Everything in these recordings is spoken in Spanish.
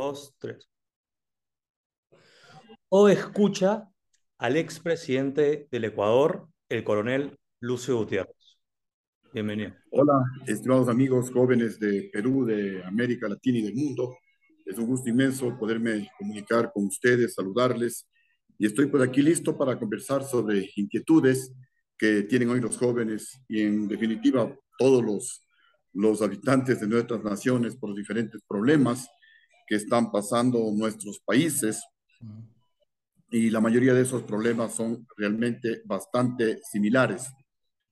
dos, tres. O escucha al expresidente del Ecuador, el coronel Lucio Gutiérrez. Bienvenido. Hola, estimados amigos jóvenes de Perú, de América Latina y del mundo. Es un gusto inmenso poderme comunicar con ustedes, saludarles. Y estoy por aquí listo para conversar sobre inquietudes que tienen hoy los jóvenes y en definitiva todos los, los habitantes de nuestras naciones por diferentes problemas que están pasando nuestros países. Y la mayoría de esos problemas son realmente bastante similares.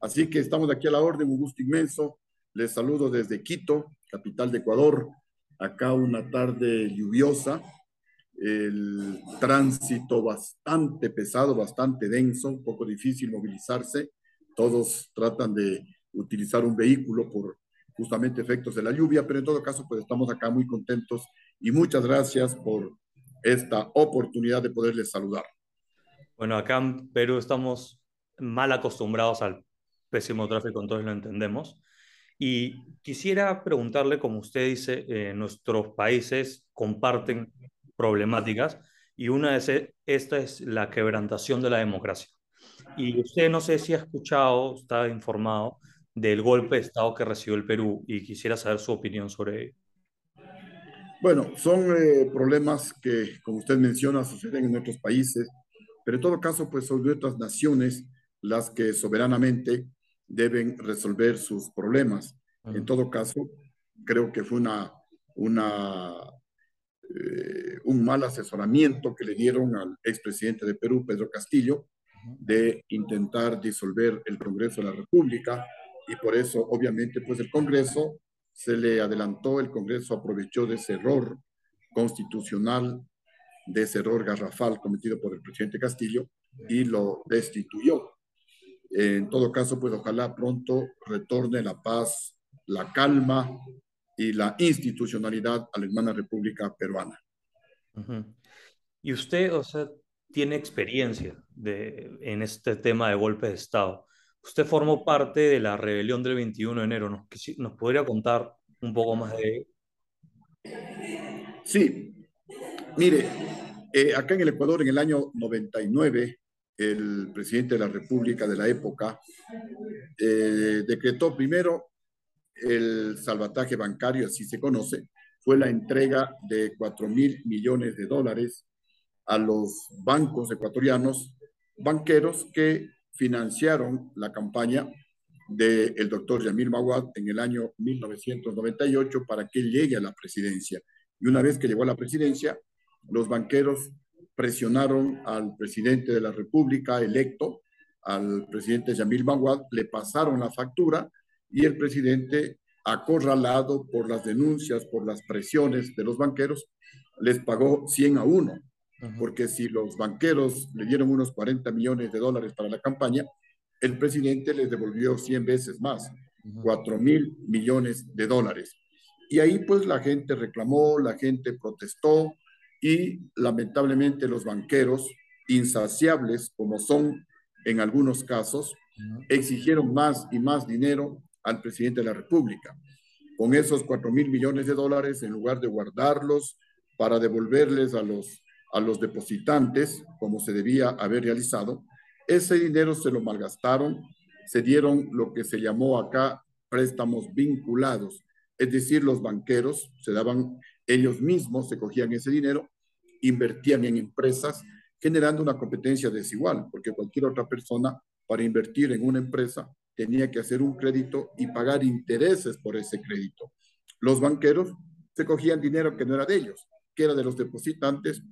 Así que estamos aquí a la orden, un gusto inmenso. Les saludo desde Quito, capital de Ecuador. Acá una tarde lluviosa, el tránsito bastante pesado, bastante denso, un poco difícil movilizarse. Todos tratan de utilizar un vehículo por justamente efectos de la lluvia, pero en todo caso, pues estamos acá muy contentos y muchas gracias por esta oportunidad de poderles saludar. Bueno, acá en Perú estamos mal acostumbrados al pésimo tráfico, entonces lo entendemos. Y quisiera preguntarle, como usted dice, eh, nuestros países comparten problemáticas y una de esta es la quebrantación de la democracia. Y usted no sé si ha escuchado, está informado del golpe de Estado que recibió el Perú y quisiera saber su opinión sobre ello. Bueno, son eh, problemas que, como usted menciona, suceden en nuestros países, pero en todo caso, pues son de otras naciones las que soberanamente deben resolver sus problemas. En todo caso, creo que fue una, una, eh, un mal asesoramiento que le dieron al expresidente de Perú, Pedro Castillo, de intentar disolver el Congreso de la República y por eso, obviamente, pues el Congreso se le adelantó, el Congreso aprovechó de ese error constitucional, de ese error garrafal cometido por el presidente Castillo y lo destituyó. En todo caso, pues ojalá pronto retorne la paz, la calma y la institucionalidad a la hermana República Peruana. Y usted, o sea, tiene experiencia de, en este tema de golpe de Estado. Usted formó parte de la rebelión del 21 de enero. ¿Nos, podría contar un poco más de Sí, mire, eh, acá en el Ecuador, en el año 99, el presidente de la República de la época eh, decretó primero el salvataje bancario, así se conoce, fue la entrega de 4 mil millones de dólares a los bancos ecuatorianos, banqueros que financiaron la campaña del doctor Yamil Maguad en el año 1998 para que llegue a la presidencia. Y una vez que llegó a la presidencia, los banqueros presionaron al presidente de la República electo, al presidente Yamil Maguad, le pasaron la factura y el presidente, acorralado por las denuncias, por las presiones de los banqueros, les pagó 100 a 1 porque si los banqueros le dieron unos 40 millones de dólares para la campaña, el presidente les devolvió 100 veces más, 4 mil millones de dólares. Y ahí pues la gente reclamó, la gente protestó y lamentablemente los banqueros, insaciables como son en algunos casos, exigieron más y más dinero al presidente de la República. Con esos 4 mil millones de dólares, en lugar de guardarlos para devolverles a los a los depositantes, como se debía haber realizado, ese dinero se lo malgastaron, se dieron lo que se llamó acá préstamos vinculados, es decir, los banqueros se daban ellos mismos, se cogían ese dinero, invertían en empresas, generando una competencia desigual, porque cualquier otra persona para invertir en una empresa tenía que hacer un crédito y pagar intereses por ese crédito. Los banqueros se cogían dinero que no era de ellos, que era de los depositantes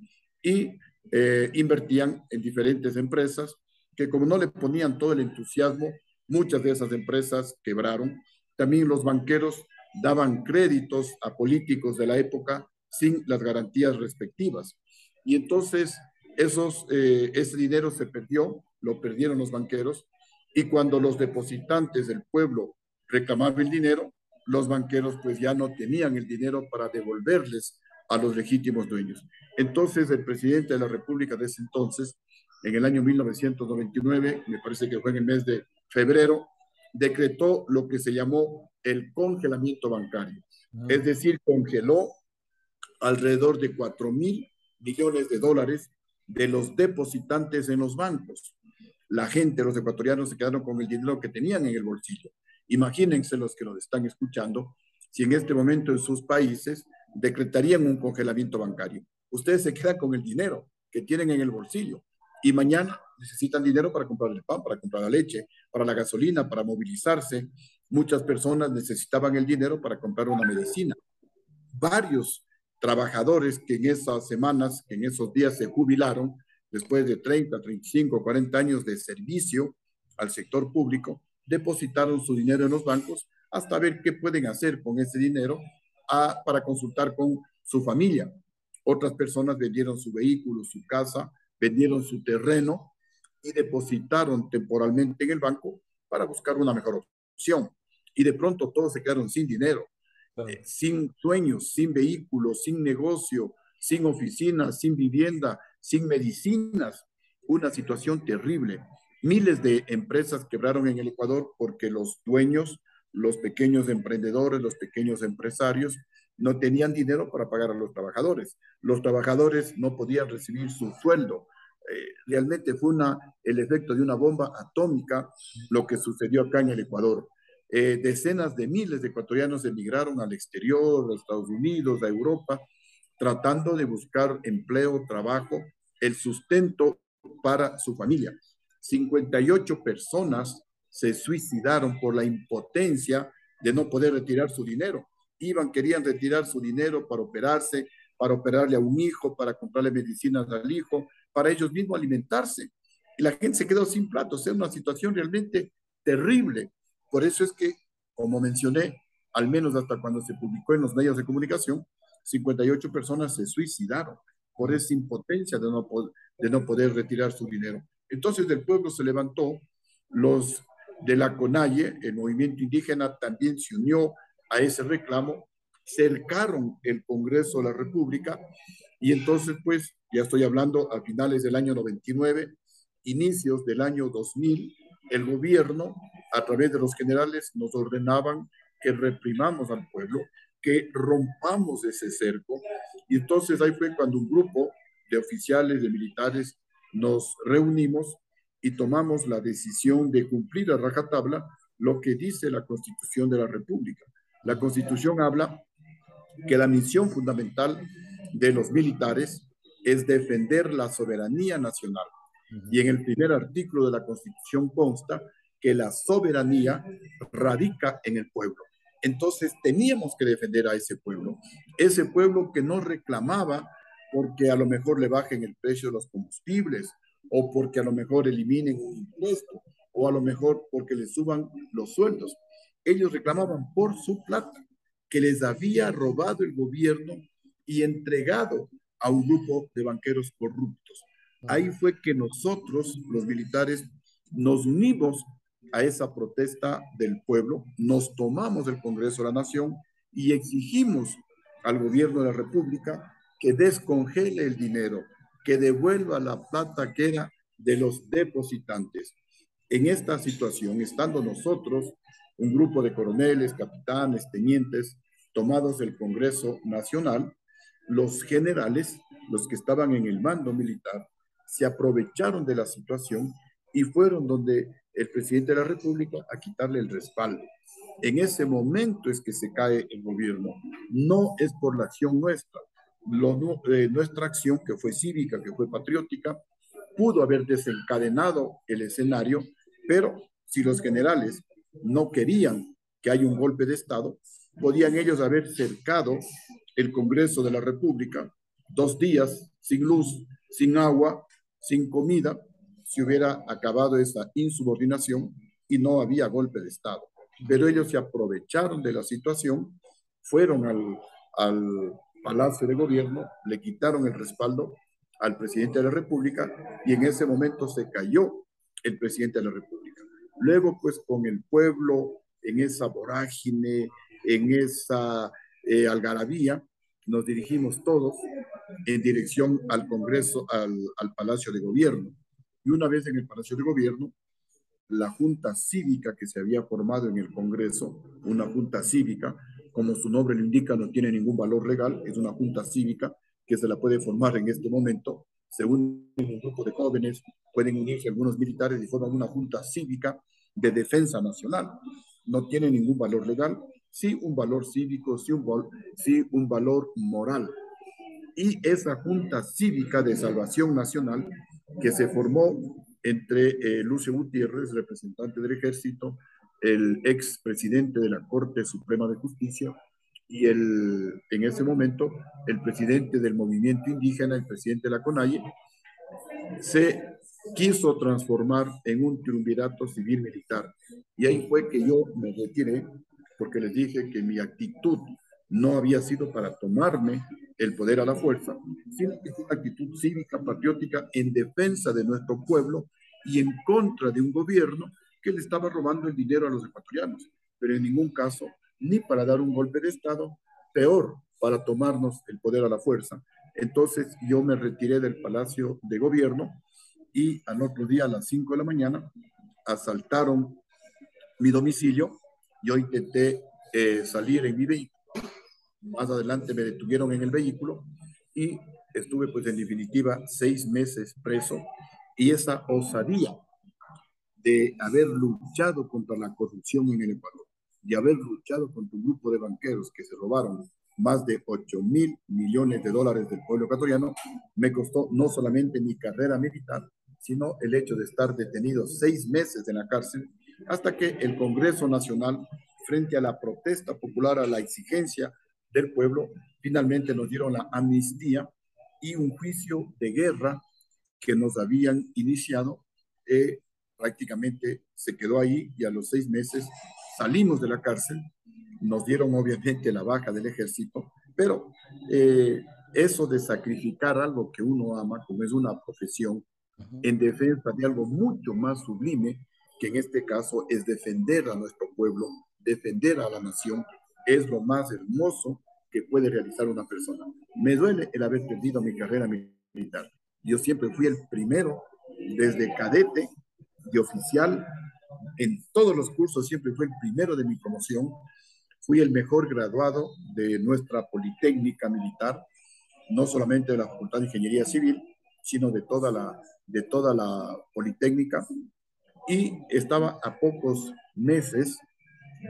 y eh, invertían en diferentes empresas que como no le ponían todo el entusiasmo, muchas de esas empresas quebraron. También los banqueros daban créditos a políticos de la época sin las garantías respectivas. Y entonces esos, eh, ese dinero se perdió, lo perdieron los banqueros, y cuando los depositantes del pueblo reclamaban el dinero, los banqueros pues ya no tenían el dinero para devolverles a los legítimos dueños. Entonces, el presidente de la República de ese entonces, en el año 1999, me parece que fue en el mes de febrero, decretó lo que se llamó el congelamiento bancario. Es decir, congeló alrededor de 4 mil millones de dólares de los depositantes en los bancos. La gente, los ecuatorianos, se quedaron con el dinero que tenían en el bolsillo. Imagínense los que nos están escuchando, si en este momento en sus países decretarían un congelamiento bancario. Ustedes se quedan con el dinero que tienen en el bolsillo y mañana necesitan dinero para comprar el pan, para comprar la leche, para la gasolina, para movilizarse. Muchas personas necesitaban el dinero para comprar una medicina. Varios trabajadores que en esas semanas, que en esos días se jubilaron, después de 30, 35, 40 años de servicio al sector público, depositaron su dinero en los bancos hasta ver qué pueden hacer con ese dinero a, para consultar con su familia. Otras personas vendieron su vehículo, su casa, vendieron su terreno y depositaron temporalmente en el banco para buscar una mejor opción. Y de pronto todos se quedaron sin dinero, eh, sin sueños, sin vehículos, sin negocio, sin oficinas, sin vivienda, sin medicinas. Una situación terrible. Miles de empresas quebraron en el Ecuador porque los dueños, los pequeños emprendedores, los pequeños empresarios, no tenían dinero para pagar a los trabajadores. Los trabajadores no podían recibir su sueldo. Eh, realmente fue una, el efecto de una bomba atómica lo que sucedió acá en el Ecuador. Eh, decenas de miles de ecuatorianos emigraron al exterior, a Estados Unidos, a Europa, tratando de buscar empleo, trabajo, el sustento para su familia. 58 personas se suicidaron por la impotencia de no poder retirar su dinero. Iban, querían retirar su dinero para operarse, para operarle a un hijo, para comprarle medicinas al hijo, para ellos mismos alimentarse. Y la gente se quedó sin platos. Es una situación realmente terrible. Por eso es que, como mencioné, al menos hasta cuando se publicó en los medios de comunicación, 58 personas se suicidaron por esa impotencia de no, de no poder retirar su dinero. Entonces el pueblo se levantó, los de la CONAIE, el movimiento indígena, también se unió a ese reclamo, cercaron el Congreso de la República y entonces pues ya estoy hablando a finales del año 99, inicios del año 2000, el gobierno a través de los generales nos ordenaban que reprimamos al pueblo, que rompamos ese cerco y entonces ahí fue cuando un grupo de oficiales, de militares, nos reunimos y tomamos la decisión de cumplir a rajatabla lo que dice la Constitución de la República. La Constitución habla que la misión fundamental de los militares es defender la soberanía nacional. Y en el primer artículo de la Constitución consta que la soberanía radica en el pueblo. Entonces teníamos que defender a ese pueblo, ese pueblo que no reclamaba porque a lo mejor le bajen el precio de los combustibles o porque a lo mejor eliminen un impuesto o a lo mejor porque le suban los sueldos. Ellos reclamaban por su plata que les había robado el gobierno y entregado a un grupo de banqueros corruptos. Ahí fue que nosotros, los militares, nos unimos a esa protesta del pueblo, nos tomamos del Congreso de la Nación y exigimos al gobierno de la República que descongele el dinero, que devuelva la plata que era de los depositantes. En esta situación, estando nosotros, un grupo de coroneles, capitanes, tenientes, tomados del Congreso Nacional, los generales, los que estaban en el mando militar, se aprovecharon de la situación y fueron donde el presidente de la República a quitarle el respaldo. En ese momento es que se cae el gobierno. No es por la acción nuestra. Eh, nuestra acción, que fue cívica, que fue patriótica, pudo haber desencadenado el escenario, pero si los generales no querían que haya un golpe de Estado, podían ellos haber cercado el Congreso de la República dos días sin luz, sin agua, sin comida, si hubiera acabado esa insubordinación y no había golpe de Estado. Pero ellos se aprovecharon de la situación, fueron al Palacio de Gobierno, le quitaron el respaldo al presidente de la República y en ese momento se cayó el presidente de la República. Luego, pues con el pueblo en esa vorágine, en esa eh, algarabía, nos dirigimos todos en dirección al Congreso, al, al Palacio de Gobierno. Y una vez en el Palacio de Gobierno, la Junta Cívica que se había formado en el Congreso, una Junta Cívica como su nombre lo indica, no tiene ningún valor legal, es una junta cívica que se la puede formar en este momento. Según un grupo de jóvenes, pueden unirse algunos militares y forman una junta cívica de defensa nacional. No tiene ningún valor legal, sí un valor cívico, sí un, sí un valor moral. Y esa junta cívica de salvación nacional que se formó entre eh, Lucio Gutiérrez, representante del ejército, el ex presidente de la Corte Suprema de Justicia y el, en ese momento el presidente del movimiento indígena, el presidente de la CONAIE, se quiso transformar en un triunvirato civil militar. Y ahí fue que yo me retiré porque les dije que mi actitud no había sido para tomarme el poder a la fuerza, sino que fue una actitud cívica, patriótica, en defensa de nuestro pueblo y en contra de un gobierno que le estaba robando el dinero a los ecuatorianos, pero en ningún caso ni para dar un golpe de Estado, peor, para tomarnos el poder a la fuerza. Entonces yo me retiré del Palacio de Gobierno y al otro día a las 5 de la mañana asaltaron mi domicilio. Yo intenté eh, salir en mi vehículo. Más adelante me detuvieron en el vehículo y estuve pues en definitiva seis meses preso y esa osadía de haber luchado contra la corrupción en el Ecuador, y haber luchado contra un grupo de banqueros que se robaron más de 8 mil millones de dólares del pueblo ecuatoriano, me costó no solamente mi carrera militar, sino el hecho de estar detenido seis meses en la cárcel, hasta que el Congreso Nacional, frente a la protesta popular, a la exigencia del pueblo, finalmente nos dieron la amnistía y un juicio de guerra que nos habían iniciado, eh, prácticamente se quedó ahí y a los seis meses salimos de la cárcel, nos dieron obviamente la baja del ejército, pero eh, eso de sacrificar algo que uno ama, como es una profesión, en defensa de algo mucho más sublime, que en este caso es defender a nuestro pueblo, defender a la nación, es lo más hermoso que puede realizar una persona. Me duele el haber perdido mi carrera militar, yo siempre fui el primero, desde cadete y oficial, en todos los cursos siempre fui el primero de mi promoción. Fui el mejor graduado de nuestra Politécnica Militar, no solamente de la Facultad de Ingeniería Civil, sino de toda la, de toda la Politécnica. Y estaba a pocos meses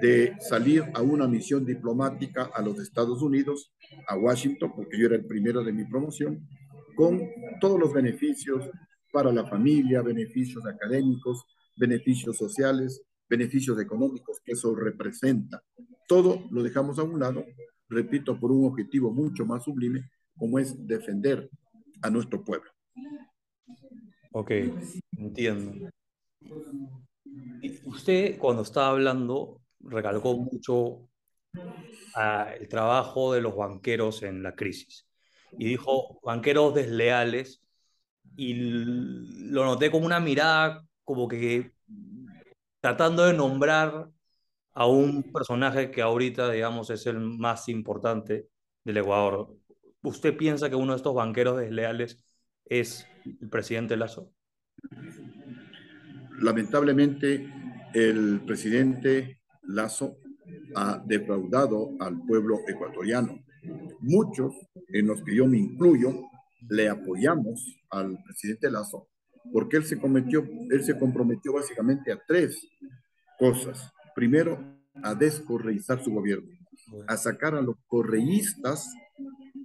de salir a una misión diplomática a los Estados Unidos, a Washington, porque yo era el primero de mi promoción, con todos los beneficios para la familia, beneficios académicos, beneficios sociales, beneficios económicos que eso representa. Todo lo dejamos a un lado, repito, por un objetivo mucho más sublime, como es defender a nuestro pueblo. Ok, entiendo. usted cuando estaba hablando recalcó mucho ah, el trabajo de los banqueros en la crisis y dijo banqueros desleales y lo noté como una mirada como que tratando de nombrar a un personaje que ahorita, digamos, es el más importante del Ecuador. ¿Usted piensa que uno de estos banqueros desleales es el presidente Lazo? Lamentablemente, el presidente Lazo ha defraudado al pueblo ecuatoriano. Muchos, en los que yo me incluyo, le apoyamos al presidente Lazo porque él se, cometió, él se comprometió básicamente a tres cosas. Primero, a descorreizar su gobierno, a sacar a los correístas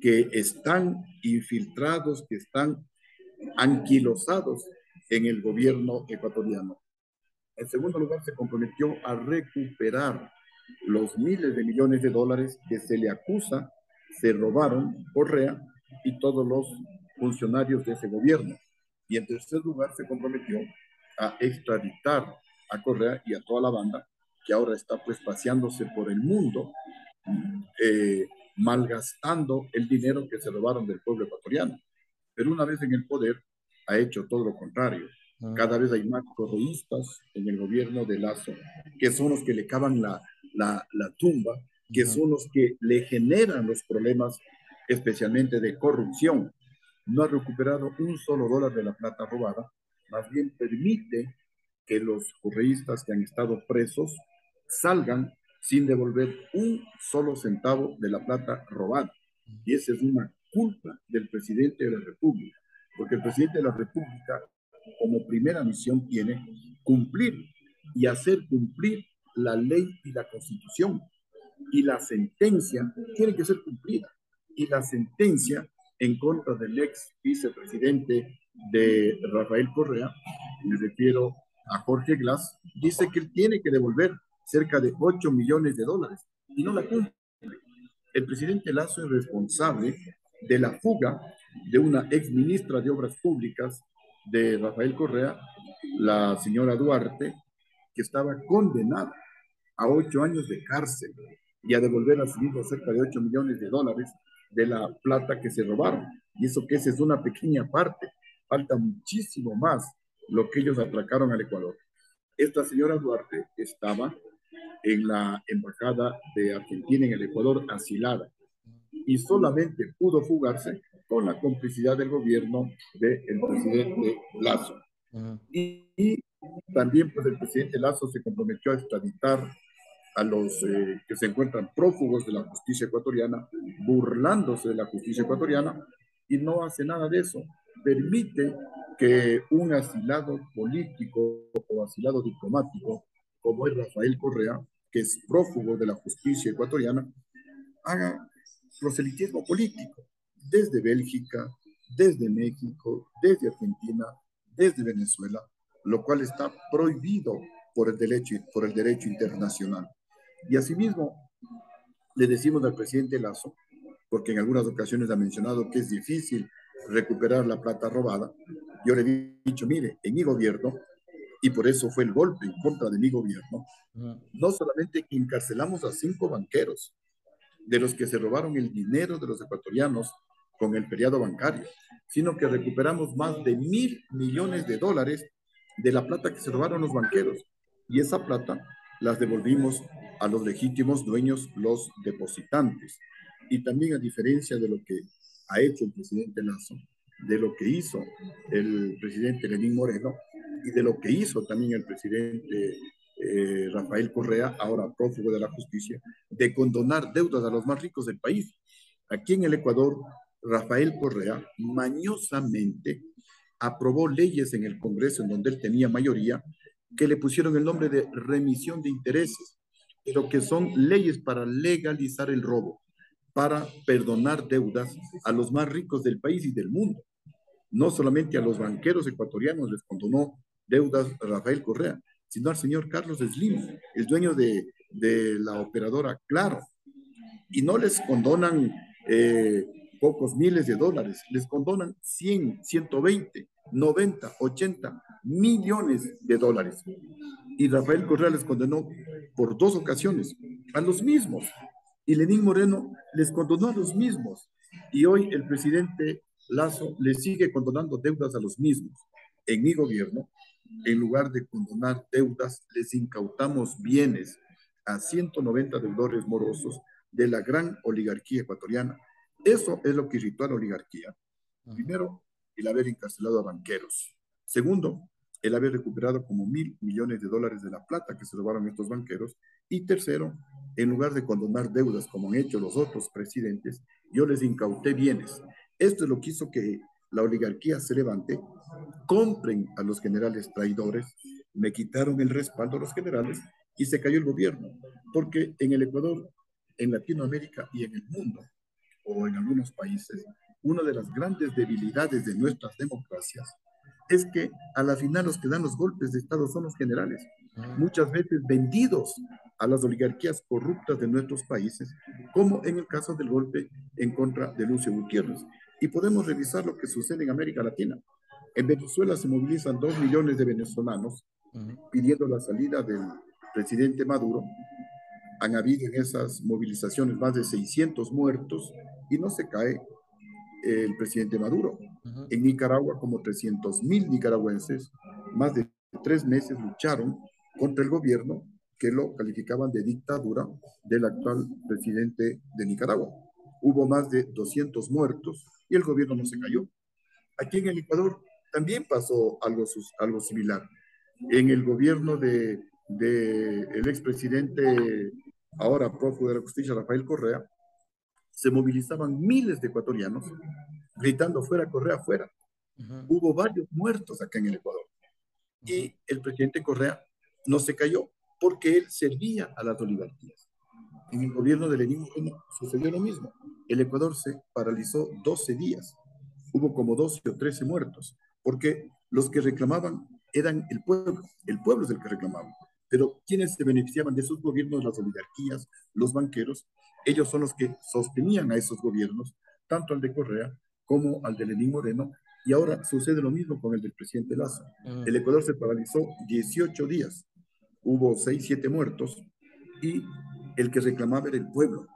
que están infiltrados, que están anquilosados en el gobierno ecuatoriano. En segundo lugar, se comprometió a recuperar los miles de millones de dólares que se le acusa se robaron Correa y todos los funcionarios de ese gobierno. Y en tercer lugar se comprometió a extraditar a Correa y a toda la banda que ahora está pues paseándose por el mundo, eh, malgastando el dinero que se robaron del pueblo ecuatoriano. Pero una vez en el poder ha hecho todo lo contrario. Ah. Cada vez hay más correístas en el gobierno de Lazo, que son los que le cavan la, la, la tumba que son los que le generan los problemas, especialmente de corrupción. No ha recuperado un solo dólar de la plata robada, más bien permite que los correístas que han estado presos salgan sin devolver un solo centavo de la plata robada. Y esa es una culpa del presidente de la República, porque el presidente de la República, como primera misión, tiene cumplir y hacer cumplir la ley y la constitución. Y la sentencia tiene que ser cumplida. Y la sentencia en contra del ex vicepresidente de Rafael Correa, me refiero a Jorge Glass, dice que él tiene que devolver cerca de 8 millones de dólares y no la cumple. El presidente Lazo es responsable de la fuga de una ex ministra de Obras Públicas de Rafael Correa, la señora Duarte, que estaba condenada a ocho años de cárcel y a devolver a su hijo cerca de 8 millones de dólares de la plata que se robaron. Y eso que esa es una pequeña parte. Falta muchísimo más lo que ellos atracaron al Ecuador. Esta señora Duarte estaba en la embajada de Argentina en el Ecuador asilada y solamente pudo fugarse con la complicidad del gobierno del presidente Lazo. y, también pues el presidente Lazo se comprometió a extraditar a los eh, que se encuentran prófugos de la justicia ecuatoriana, burlándose de la justicia ecuatoriana, y no hace nada de eso. Permite que un asilado político o asilado diplomático, como es Rafael Correa, que es prófugo de la justicia ecuatoriana, haga proselitismo político desde Bélgica, desde México, desde Argentina, desde Venezuela, lo cual está prohibido por el derecho, por el derecho internacional. Y asimismo, le decimos al presidente Lazo, porque en algunas ocasiones ha mencionado que es difícil recuperar la plata robada, yo le he dicho, mire, en mi gobierno, y por eso fue el golpe en contra de mi gobierno, no solamente encarcelamos a cinco banqueros, de los que se robaron el dinero de los ecuatorianos con el periodo bancario, sino que recuperamos más de mil millones de dólares de la plata que se robaron los banqueros. Y esa plata las devolvimos a los legítimos dueños, los depositantes. Y también a diferencia de lo que ha hecho el presidente Lazo, de lo que hizo el presidente Lenín Moreno y de lo que hizo también el presidente eh, Rafael Correa, ahora prófugo de la justicia, de condonar deudas a los más ricos del país. Aquí en el Ecuador, Rafael Correa mañosamente aprobó leyes en el Congreso en donde él tenía mayoría que le pusieron el nombre de remisión de intereses, pero que son leyes para legalizar el robo, para perdonar deudas a los más ricos del país y del mundo. No solamente a los banqueros ecuatorianos les condonó deudas Rafael Correa, sino al señor Carlos Slim, el dueño de, de la operadora Claro. Y no les condonan eh, pocos miles de dólares, les condonan 100, 120, 90, 80 millones de dólares. Y Rafael Correa les condenó por dos ocasiones a los mismos. Y Lenín Moreno les condonó a los mismos. Y hoy el presidente Lazo le sigue condonando deudas a los mismos. En mi gobierno, en lugar de condonar deudas, les incautamos bienes a 190 deudores morosos de la gran oligarquía ecuatoriana. Eso es lo que irritó a la oligarquía. Primero, el haber encarcelado a banqueros. Segundo, el haber recuperado como mil millones de dólares de la plata que se robaron estos banqueros. Y tercero, en lugar de condonar deudas como han hecho los otros presidentes, yo les incauté bienes. Esto es lo que hizo que la oligarquía se levante, compren a los generales traidores, me quitaron el respaldo a los generales y se cayó el gobierno. Porque en el Ecuador, en Latinoamérica y en el mundo, o en algunos países, una de las grandes debilidades de nuestras democracias es que a la final los que dan los golpes de Estado son los generales, muchas veces vendidos a las oligarquías corruptas de nuestros países, como en el caso del golpe en contra de Lucio Gutiérrez. Y podemos revisar lo que sucede en América Latina. En Venezuela se movilizan dos millones de venezolanos pidiendo la salida del presidente Maduro. Han habido en esas movilizaciones más de 600 muertos y no se cae el presidente Maduro. En Nicaragua, como 300 mil nicaragüenses, más de tres meses lucharon contra el gobierno que lo calificaban de dictadura del actual presidente de Nicaragua. Hubo más de 200 muertos y el gobierno no se cayó. Aquí en el Ecuador también pasó algo, algo similar. En el gobierno de, de el expresidente ahora prófugo de la justicia Rafael Correa, se movilizaban miles de ecuatorianos gritando fuera Correa, fuera. Hubo varios muertos acá en el Ecuador. Y el presidente Correa no se cayó porque él servía a las oligarquías. En el gobierno de Lenín sucedió lo mismo. El Ecuador se paralizó 12 días. Hubo como 12 o 13 muertos, porque los que reclamaban eran el pueblo. El pueblo es el que reclamaba. Pero quienes se beneficiaban de esos gobiernos, las oligarquías, los banqueros, ellos son los que sostenían a esos gobiernos, tanto al de Correa como al de Lenín Moreno, y ahora sucede lo mismo con el del presidente Lazo. El Ecuador se paralizó 18 días, hubo 6, 7 muertos, y el que reclamaba era el pueblo,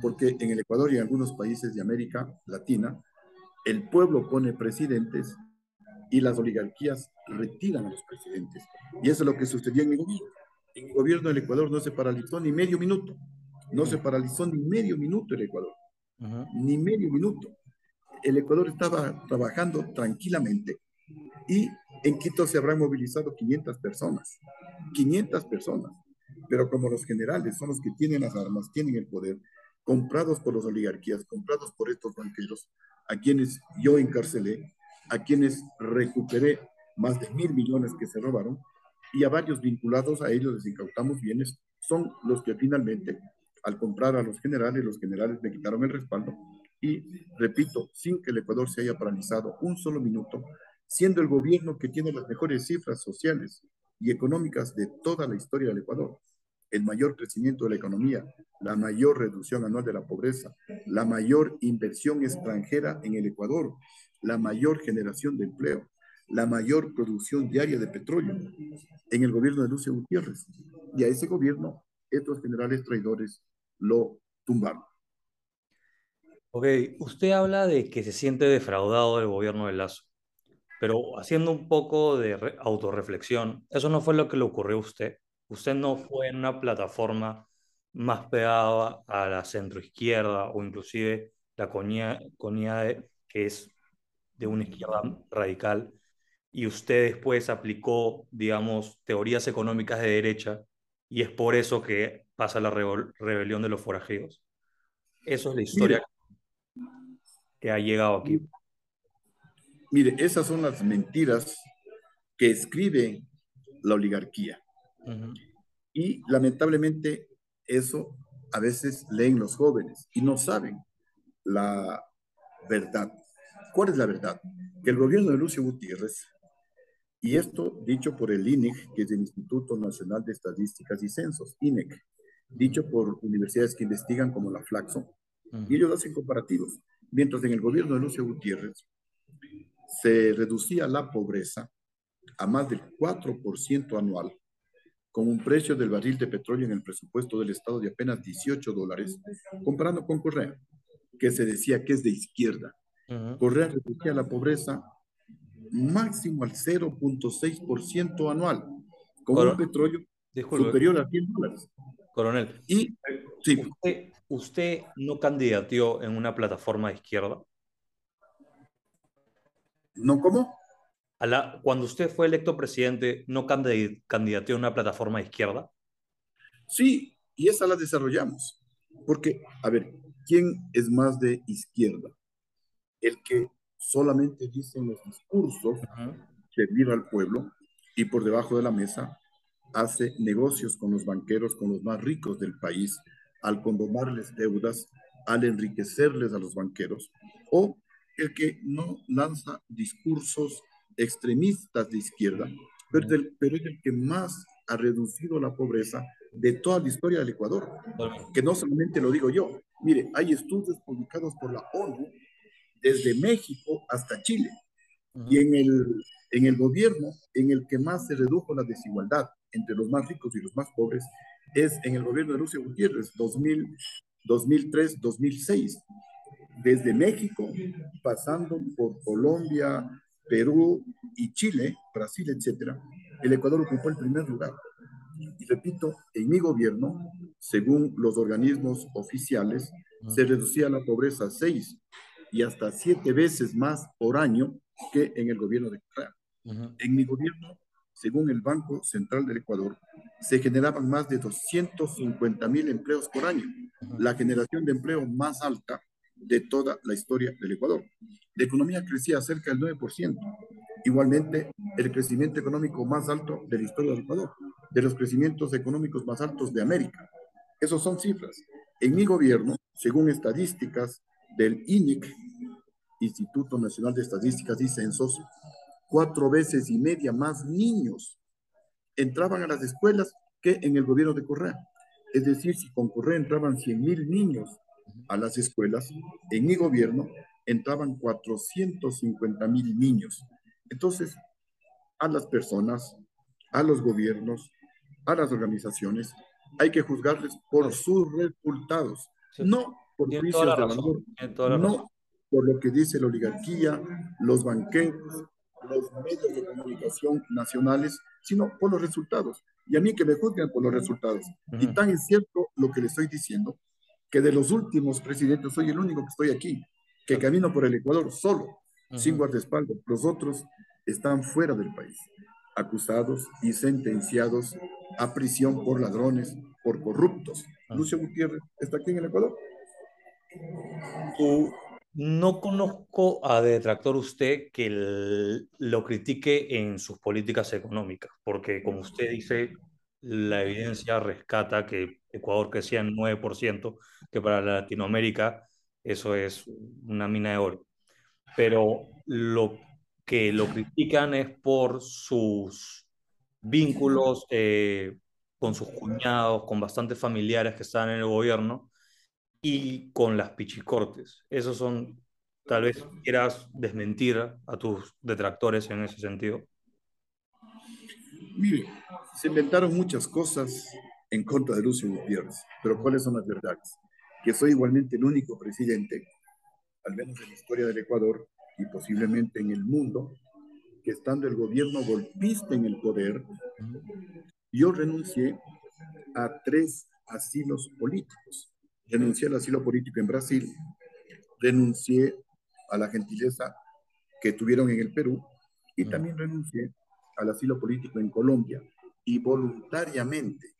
porque en el Ecuador y en algunos países de América Latina, el pueblo pone presidentes y las oligarquías retiran a los presidentes. Y eso es lo que sucedió en mi gobierno. En mi gobierno el Ecuador no se paralizó ni medio minuto. No se paralizó ni medio minuto el Ecuador. Ni medio minuto. El Ecuador estaba trabajando tranquilamente y en Quito se habrán movilizado 500 personas. 500 personas. Pero como los generales son los que tienen las armas, tienen el poder, comprados por las oligarquías, comprados por estos banqueros, a quienes yo encarcelé, a quienes recuperé más de mil millones que se robaron, y a varios vinculados a ellos les incautamos bienes, son los que finalmente, al comprar a los generales, los generales me quitaron el respaldo, y repito, sin que el Ecuador se haya paralizado un solo minuto, siendo el gobierno que tiene las mejores cifras sociales y económicas de toda la historia del Ecuador el mayor crecimiento de la economía, la mayor reducción anual de la pobreza, la mayor inversión extranjera en el Ecuador, la mayor generación de empleo, la mayor producción diaria de petróleo en el gobierno de Lucio Gutiérrez. Y a ese gobierno, estos generales traidores lo tumbaron. Ok, usted habla de que se siente defraudado del gobierno de Lazo, pero haciendo un poco de autorreflexión, ¿eso no fue lo que le ocurrió a usted? usted no fue en una plataforma más pegada a la centroizquierda o inclusive la CONIADE, que es de una izquierda radical, y usted después aplicó, digamos, teorías económicas de derecha, y es por eso que pasa la rebelión de los forajidos. Eso es la historia que ha llegado aquí. Mire, esas son las mentiras que escribe la oligarquía. Y lamentablemente eso a veces leen los jóvenes y no saben la verdad. ¿Cuál es la verdad? Que el gobierno de Lucio Gutiérrez, y esto dicho por el INEC, que es el Instituto Nacional de Estadísticas y Censos, INEC, dicho por universidades que investigan como la Flaxo, y ellos hacen comparativos. Mientras en el gobierno de Lucio Gutiérrez se reducía la pobreza a más del 4% anual, con un precio del barril de petróleo en el presupuesto del Estado de apenas 18 dólares, comparando con Correa, que se decía que es de izquierda. Correa reducía la pobreza máximo al 0.6% anual, con un petróleo superior a 100 dólares. Coronel, y, sí. ¿usted, ¿usted no candidateó en una plataforma de izquierda? ¿No cómo? cuando usted fue electo presidente, ¿no candidateó a una plataforma de izquierda? Sí, y esa la desarrollamos. Porque, a ver, ¿quién es más de izquierda? El que solamente dice en los discursos que viva al pueblo y por debajo de la mesa hace negocios con los banqueros, con los más ricos del país, al condonarles deudas, al enriquecerles a los banqueros, o el que no lanza discursos extremistas de izquierda, pero, es el que más ha reducido la pobreza de toda la historia del Ecuador. Que no solamente lo digo yo. Mire, hay estudios publicados por la ONU desde México hasta Chile. Y en el, en el gobierno en el que más se redujo la desigualdad entre los más ricos y los más pobres es en el gobierno de Lucio Gutiérrez, 2000, 2003, 2006. Desde México, pasando por Colombia, Perú y Chile, Brasil, etcétera, el Ecuador ocupó el primer lugar. Y repito, en mi gobierno, según los organismos oficiales, se reducía la pobreza seis y hasta siete veces más por año que en el gobierno de Correa. En mi gobierno según el Banco Central del Ecuador, se generaban más de 250 mil empleos por año, la generación de empleo más alta de toda la historia del Ecuador. La economía crecía cerca del 9%. Igualmente, el crecimiento económico más alto de la historia del Ecuador, de los crecimientos económicos más altos de América. Esas son cifras. En mi gobierno, según estadísticas del INIC, Instituto Nacional de Estadísticas y Censos, cuatro veces y media más niños entraban a las escuelas que en el gobierno de Correa. Es decir, si con Correa entraban 100 mil niños a las escuelas, en mi gobierno entraban 450 mil niños. Entonces, a las personas, a los gobiernos, a las organizaciones, hay que juzgarles por sus resultados, no por juicios de valor, no por lo que dice la oligarquía, los banqueros, los medios de comunicación nacionales, sino por los resultados. Y a mí que me juzguen por los resultados. Y tan es cierto lo que le estoy diciendo, que de los últimos presidentes soy el único que estoy aquí, que camino por el Ecuador solo, sin guardaespaldas. Los otros están fuera del país, acusados y sentenciados a prisión por ladrones, por corruptos. Lucio Gutiérrez está aquí en el Ecuador. No conozco a detractor usted que lo critique en sus políticas económicas, porque como usted dice, la evidencia rescata que Ecuador crecía en 9%, que para Latinoamérica eso es una mina de oro. Pero lo que lo critican es por sus vínculos eh, con sus cuñados, con bastantes familiares que están en el gobierno, y con las pichicortes. Esos son, tal vez quieras desmentir a tus detractores en ese sentido. Mire, se inventaron muchas cosas en contra de Lucio Gutiérrez, pero ¿cuáles son las verdades? Que soy igualmente el único presidente, al menos en la historia del Ecuador y posiblemente en el mundo, que estando el gobierno golpista en el poder, yo renuncié a tres asilos políticos renuncié al asilo político en Brasil, renuncié a la gentileza que tuvieron en el Perú y también renuncié al asilo político en Colombia y voluntariamente,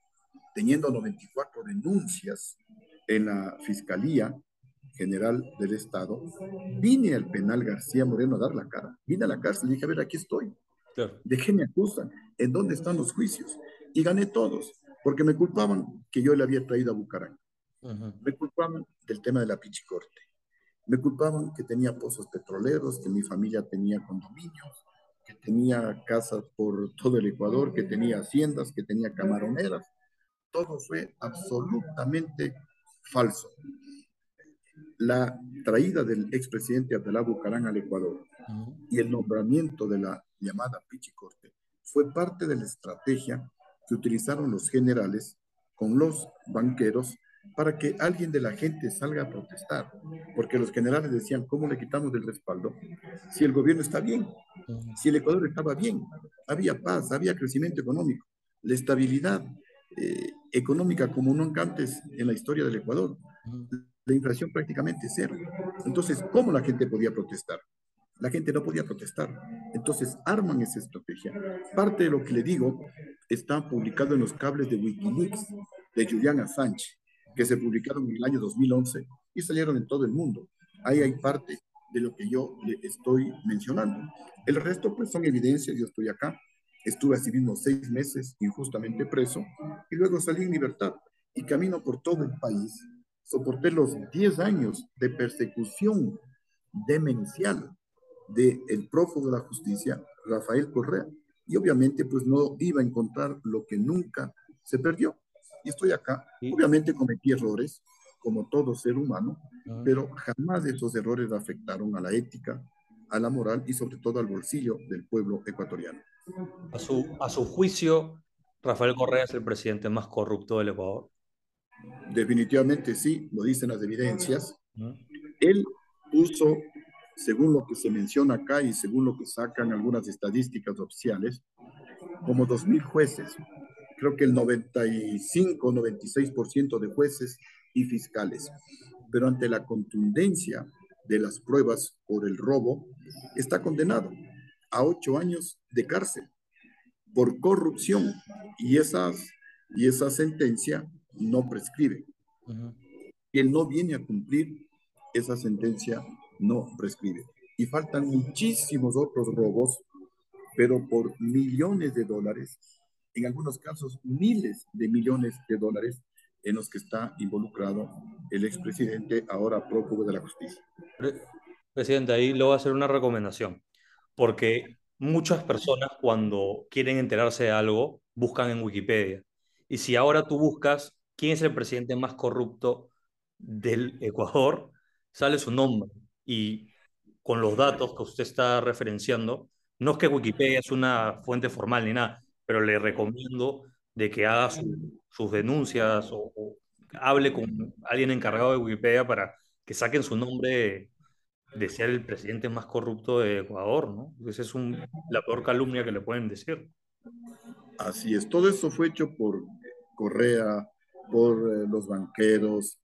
teniendo 94 denuncias en la Fiscalía General del Estado, vine al penal García Moreno a dar la cara. Vine a la cárcel y dije, a ver, aquí estoy. ¿De qué me acusan? ¿En dónde están los juicios? Y gané todos, porque me culpaban que yo le había traído a Bucaramanga. Me culpaban del tema de la pichicorte. Me culpaban que tenía pozos petroleros, que mi familia tenía condominios, que tenía casas por todo el Ecuador, que tenía haciendas, que tenía camaroneras. Todo fue absolutamente falso. La traída del expresidente Abdelá Bucarán al Ecuador y el nombramiento de la llamada Pichicorte fue parte de la estrategia que utilizaron los generales con los banqueros para que alguien de la gente salga a protestar, porque los generales decían, ¿cómo le quitamos del respaldo? Si el gobierno está bien, si el Ecuador estaba bien, había paz, había crecimiento económico, la estabilidad eh, económica como nunca antes en la historia del Ecuador, la inflación prácticamente cero. Entonces, ¿cómo la gente podía protestar? La gente no podía protestar. Entonces, arman esa estrategia. Parte de lo que le digo está publicado en los cables de Wikileaks de Julian Assange que se publicaron en el año 2011 y salieron en todo el mundo. Ahí hay parte de lo que yo le estoy mencionando. El resto, pues, son evidencias. Yo estoy acá. Estuve así mismo seis meses injustamente preso y luego salí en libertad y camino por todo el país. Soporté los 10 años de persecución demencial del el prófugo de la justicia, Rafael Correa. Y obviamente, pues, no iba a encontrar lo que nunca se perdió, y estoy acá. Obviamente cometí errores, como todo ser humano, pero jamás esos errores afectaron a la ética, a la moral y sobre todo al bolsillo del pueblo ecuatoriano. A su, a su juicio, Rafael Correa es el presidente más corrupto del Ecuador. Definitivamente sí, lo dicen las evidencias. Él puso, según lo que se menciona acá y según lo que sacan algunas estadísticas oficiales, como dos mil jueces creo que el 95, 96% de jueces y fiscales. Pero ante la contundencia de las pruebas por el robo, está condenado a ocho años de cárcel. por corrupción y, esas, y esa sentencia no prescribe. Uh Quien no viene a cumplir esa sentencia no prescribe. Y faltan muchísimos otros robos, pero por millones de dólares, en algunos casos miles de millones de dólares, en los que está involucrado el expresidente, ahora prófugo de la justicia. Presidente, ahí le voy a hacer una recomendación, porque muchas personas cuando quieren enterarse de algo buscan en Wikipedia. Y si ahora tú buscas quién es el presidente más corrupto del Ecuador, sale su nombre. Y con los datos que usted está referenciando, no es que Wikipedia es una fuente formal ni nada, pero le recomiendo de que haga sus denuncias o, hable con alguien encargado de Wikipedia para que saquen su nombre de ser el presidente más corrupto de Ecuador, ¿no? Esa es un, la peor calumnia que le pueden decir. Así es, todo eso fue hecho por Correa, por eh, los banqueros,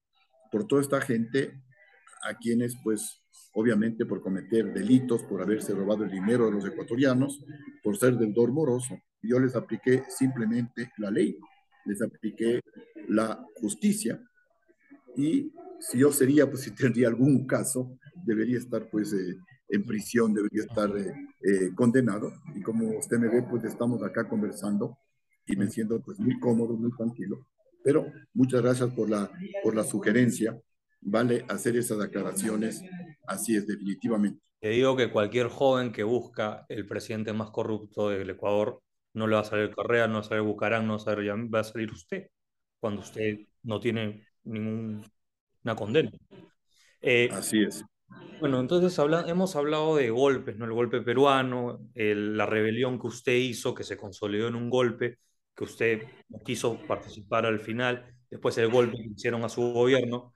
por toda esta gente a quienes pues obviamente por cometer delitos, por haberse robado el dinero de los ecuatorianos, por ser deudor moroso. Yo les apliqué simplemente la ley, les apliqué la justicia y si yo sería, pues si tendría algún caso, debería estar pues eh, en prisión, debería estar eh, eh, condenado. Y como usted me ve, pues estamos acá conversando y me siento pues muy cómodo, muy tranquilo. Pero muchas gracias por la, por la sugerencia. Vale hacer esas aclaraciones. Así es, definitivamente. Te digo que cualquier joven que busca el presidente más corrupto del Ecuador, no le va a salir Correa, no va a salir Bucarán, no va a salir, va a salir usted, cuando usted no tiene ninguna condena. Así es. Bueno, entonces hemos hablado de golpes, ¿no? El golpe peruano, la rebelión que usted hizo, que se consolidó en un golpe, que usted quiso participar al final, después el golpe que hicieron a su gobierno.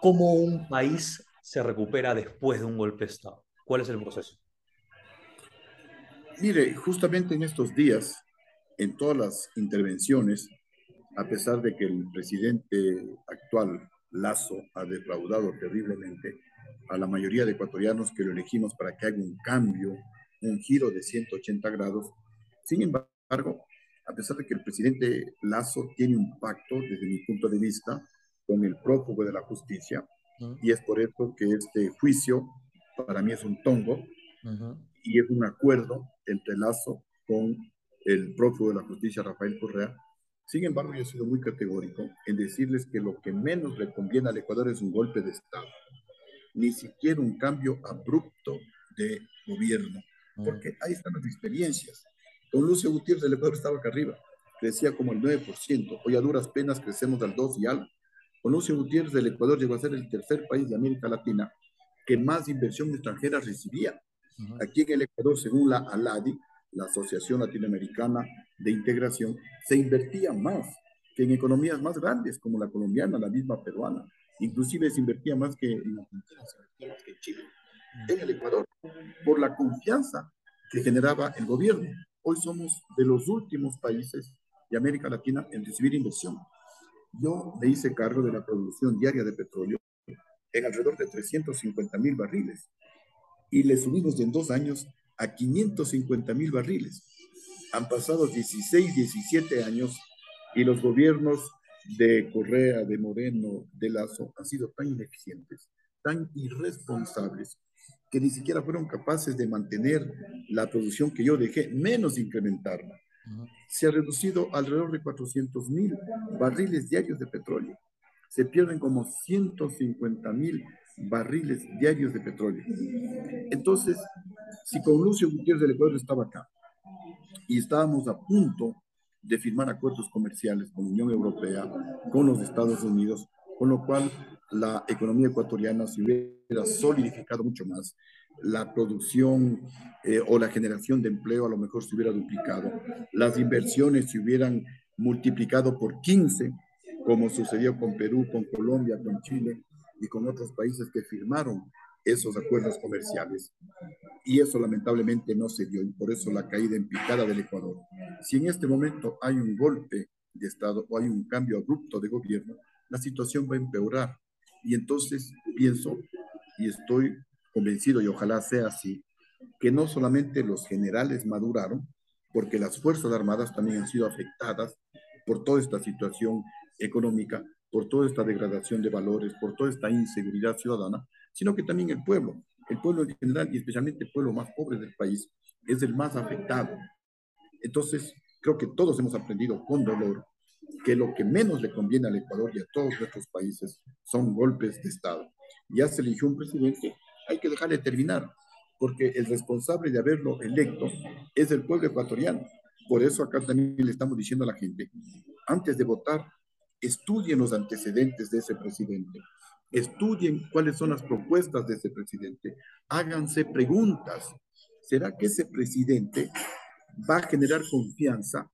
¿Cómo un país se recupera después de un golpe de Estado? ¿Cuál es el proceso? Mire, justamente en estos días, en todas las intervenciones, a pesar de que el presidente actual, Lazo, ha defraudado terriblemente, a la mayoría de ecuatorianos que lo elegimos para que haga un cambio, un giro de 180 grados. Sin embargo, a pesar de que el presidente Lazo tiene un pacto, desde mi punto de vista, con el prófugo de la justicia, y es por eso que este juicio para mí es un tongo, y es un acuerdo entre Lazo con el prófugo de la justicia, Rafael Correa. Sin embargo, yo he sido muy categórico en decirles que lo que menos le conviene al Ecuador es un golpe de Estado ni siquiera un cambio abrupto de gobierno, mm. porque ahí están las experiencias. Con Lucio Gutiérrez el Ecuador estaba acá arriba, crecía como el 9%, hoy a duras penas crecemos al 2 y algo. Con Lucio Gutiérrez el Ecuador llegó a ser el tercer país de América Latina que más inversión extranjera recibía. Aquí en el Ecuador, según la ALADI, la Asociación Latinoamericana de Integración, se invertía más que en economías más grandes como la colombiana, la misma peruana. Inclusive se invertía más que en Argentina, se invertía más que en Chile, en el Ecuador, por la confianza que generaba el gobierno. Hoy somos de los últimos países de América Latina en recibir inversión. Yo me hice cargo de la producción diaria de petróleo en alrededor de 350 mil barriles y le subimos en dos años a 550 mil barriles. Han pasado 16, 17 años y los gobiernos de Correa, de Moreno, de Lazo, han sido tan ineficientes, tan irresponsables, que ni siquiera fueron capaces de mantener la producción que yo dejé, menos incrementarla. Se ha reducido alrededor de 400 mil barriles diarios de petróleo. Se pierden como 150 mil barriles diarios de petróleo. Entonces, si con Lucio Gutiérrez del Ecuador estaba acá y estábamos a punto de firmar acuerdos comerciales con la Unión Europea, con los Estados Unidos, con lo cual la economía ecuatoriana se hubiera solidificado mucho más, la producción eh, o la generación de empleo a lo mejor se hubiera duplicado, las inversiones se hubieran multiplicado por 15, como sucedió con Perú, con Colombia, con Chile y con otros países que firmaron esos acuerdos comerciales. Y eso lamentablemente no se dio y por eso la caída en picada del Ecuador. Si en este momento hay un golpe de Estado o hay un cambio abrupto de gobierno, la situación va a empeorar. Y entonces pienso y estoy convencido, y ojalá sea así, que no solamente los generales maduraron, porque las Fuerzas Armadas también han sido afectadas por toda esta situación económica, por toda esta degradación de valores, por toda esta inseguridad ciudadana, sino que también el pueblo, el pueblo en general y especialmente el pueblo más pobre del país, es el más afectado. Entonces, creo que todos hemos aprendido con dolor que lo que menos le conviene al Ecuador y a todos nuestros países son golpes de Estado. Ya se eligió un presidente, hay que dejarle terminar, porque el responsable de haberlo electo es el pueblo ecuatoriano. Por eso acá también le estamos diciendo a la gente, antes de votar, estudien los antecedentes de ese presidente, estudien cuáles son las propuestas de ese presidente, háganse preguntas. ¿Será que ese presidente va a generar confianza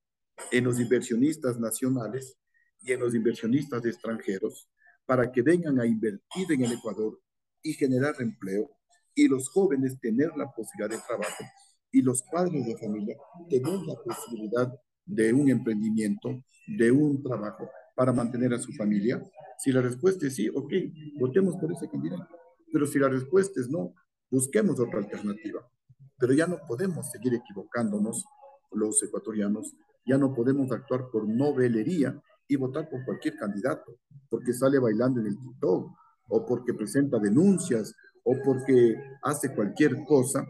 en los inversionistas nacionales y en los inversionistas extranjeros para que vengan a invertir en el Ecuador y generar empleo y los jóvenes tener la posibilidad de trabajo y los padres de familia tener la posibilidad de un emprendimiento, de un trabajo para mantener a su familia? Si la respuesta es sí, ok, votemos por ese candidato. Pero si la respuesta es no, busquemos otra alternativa. Pero ya no podemos seguir equivocándonos los ecuatorianos, ya no podemos actuar por novelería y votar por cualquier candidato, porque sale bailando en el TikTok, o porque presenta denuncias, o porque hace cualquier cosa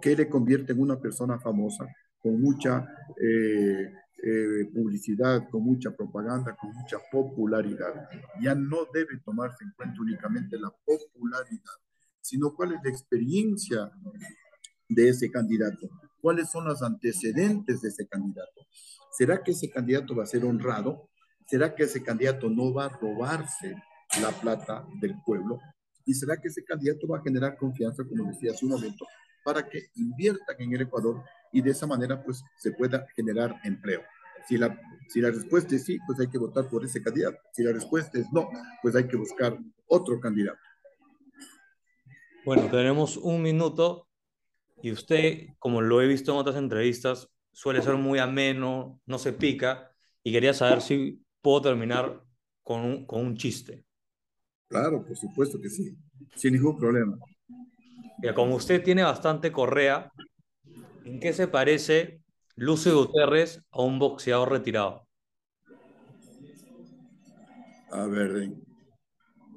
que le convierte en una persona famosa, con mucha eh, eh, publicidad, con mucha propaganda, con mucha popularidad. Ya no debe tomarse en cuenta únicamente la popularidad, sino cuál es la experiencia de ese candidato, cuáles son los antecedentes de ese candidato. ¿Será que ese candidato va a ser honrado? ¿Será que ese candidato no va a robarse la plata del pueblo? ¿Y será que ese candidato va a generar confianza, como decía hace un momento, para que inviertan en el Ecuador y de esa manera pues se pueda generar empleo? Si la, si la respuesta es sí, pues hay que votar por ese candidato. Si la respuesta es no, pues hay que buscar otro candidato. Bueno, tenemos un minuto y usted, como lo he visto en otras entrevistas, suele ser muy ameno, no se pica, y quería saber si puedo terminar con un, con un chiste. Claro, por supuesto que sí, sin ningún problema. Ya, como usted tiene bastante correa, ¿en qué se parece Lucio Guterres a un boxeador retirado? A ver,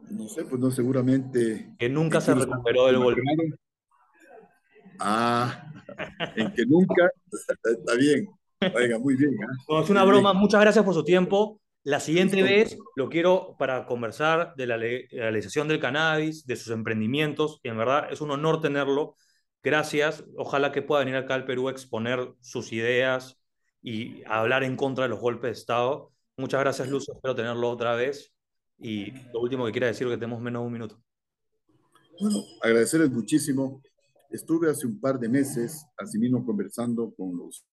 no sé, pues no, seguramente. Que nunca se recuperó del golpe. Ah, en que nunca, está bien. Oiga, muy bien. ¿eh? es una broma. Muchas gracias por su tiempo. La siguiente vez lo quiero para conversar de la legalización del cannabis, de sus emprendimientos, y en verdad es un honor tenerlo. Gracias. Ojalá que pueda venir acá al Perú a exponer sus ideas y hablar en contra de los golpes de Estado. Muchas gracias, Luz. Espero tenerlo otra vez. Y lo último que quiero decir que tenemos menos de un minuto. Bueno, agradecerles muchísimo Estuve hace un par de meses, asimismo, conversando con los